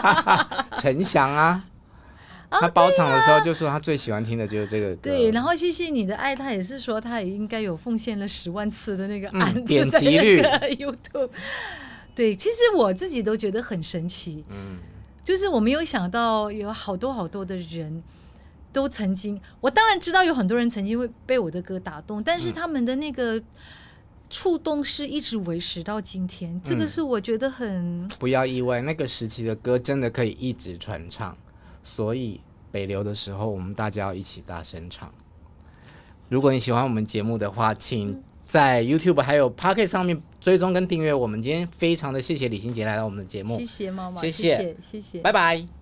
陈翔啊，他包场的时候就说他最喜欢听的就是这个歌。对，然后谢谢你的爱，他也是说他也应该有奉献了十万次的那个按点击率。YouTube。对，其实我自己都觉得很神奇。嗯。就是我没有想到有好多好多的人都曾经，我当然知道有很多人曾经会被我的歌打动，但是他们的那个触动是一直维持到今天，嗯、这个是我觉得很不要意外，那个时期的歌真的可以一直传唱，所以北流的时候我们大家要一起大声唱。如果你喜欢我们节目的话，请在 YouTube 还有 Podcast 上面。追踪跟订阅我们，今天非常的谢谢李心杰来到我们的节目，谢谢妈妈，谢谢谢谢，拜拜。